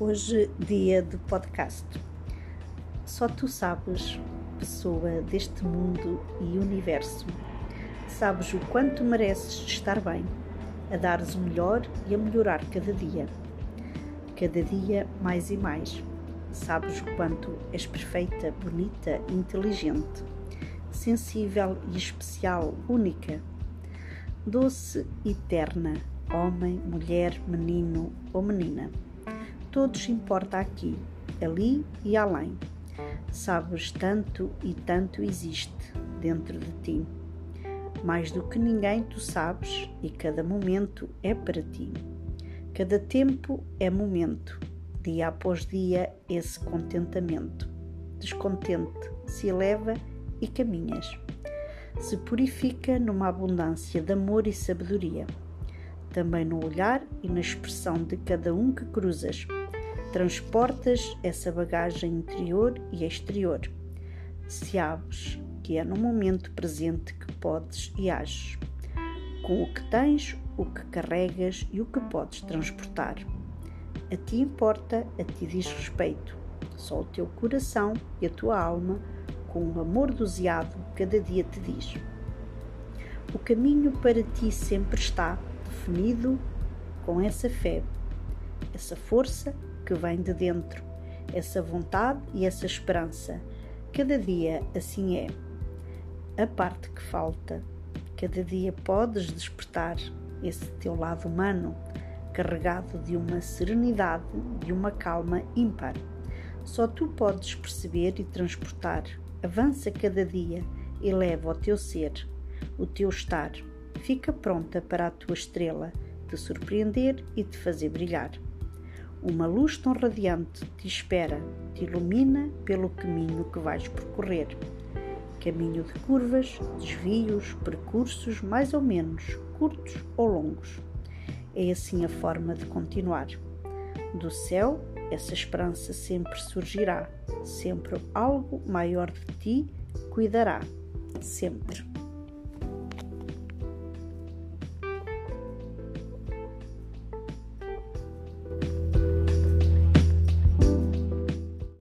Hoje, dia de podcast. Só tu sabes, pessoa deste mundo e universo, sabes o quanto mereces estar bem, a dares o melhor e a melhorar cada dia. Cada dia mais e mais. Sabes o quanto és perfeita, bonita, inteligente, sensível e especial, única, doce e terna, homem, mulher, menino ou menina todos importa aqui, ali e além. Sabes tanto e tanto existe dentro de ti. Mais do que ninguém tu sabes e cada momento é para ti. Cada tempo é momento, dia após dia esse contentamento. Descontente se eleva e caminhas. Se purifica numa abundância de amor e sabedoria. Também no olhar e na expressão de cada um que cruzas transportas essa bagagem interior e exterior. Se abres, que é no momento presente que podes e ages, com o que tens, o que carregas e o que podes transportar. A ti importa, a ti diz respeito. Só o teu coração e a tua alma, com o amor doseado, cada dia te diz. O caminho para ti sempre está definido com essa fé, essa força que vem de dentro, essa vontade e essa esperança. Cada dia assim é. A parte que falta, cada dia podes despertar esse teu lado humano, carregado de uma serenidade, de uma calma ímpar. Só tu podes perceber e transportar. Avança cada dia, eleva o teu ser, o teu estar. Fica pronta para a tua estrela te surpreender e te fazer brilhar. Uma luz tão radiante te espera, te ilumina pelo caminho que vais percorrer. Caminho de curvas, desvios, percursos mais ou menos curtos ou longos. É assim a forma de continuar. Do céu, essa esperança sempre surgirá, sempre algo maior de ti cuidará, sempre.